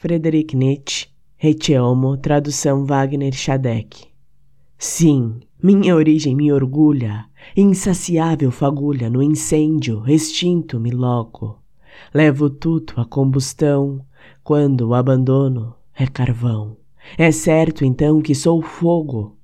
Frederic Nietzsche, Reteomo, tradução Wagner Schadek. Sim, minha origem me orgulha, insaciável fagulha no incêndio, extinto me loco. Levo tudo à combustão, quando o abandono é carvão. É certo então que sou fogo,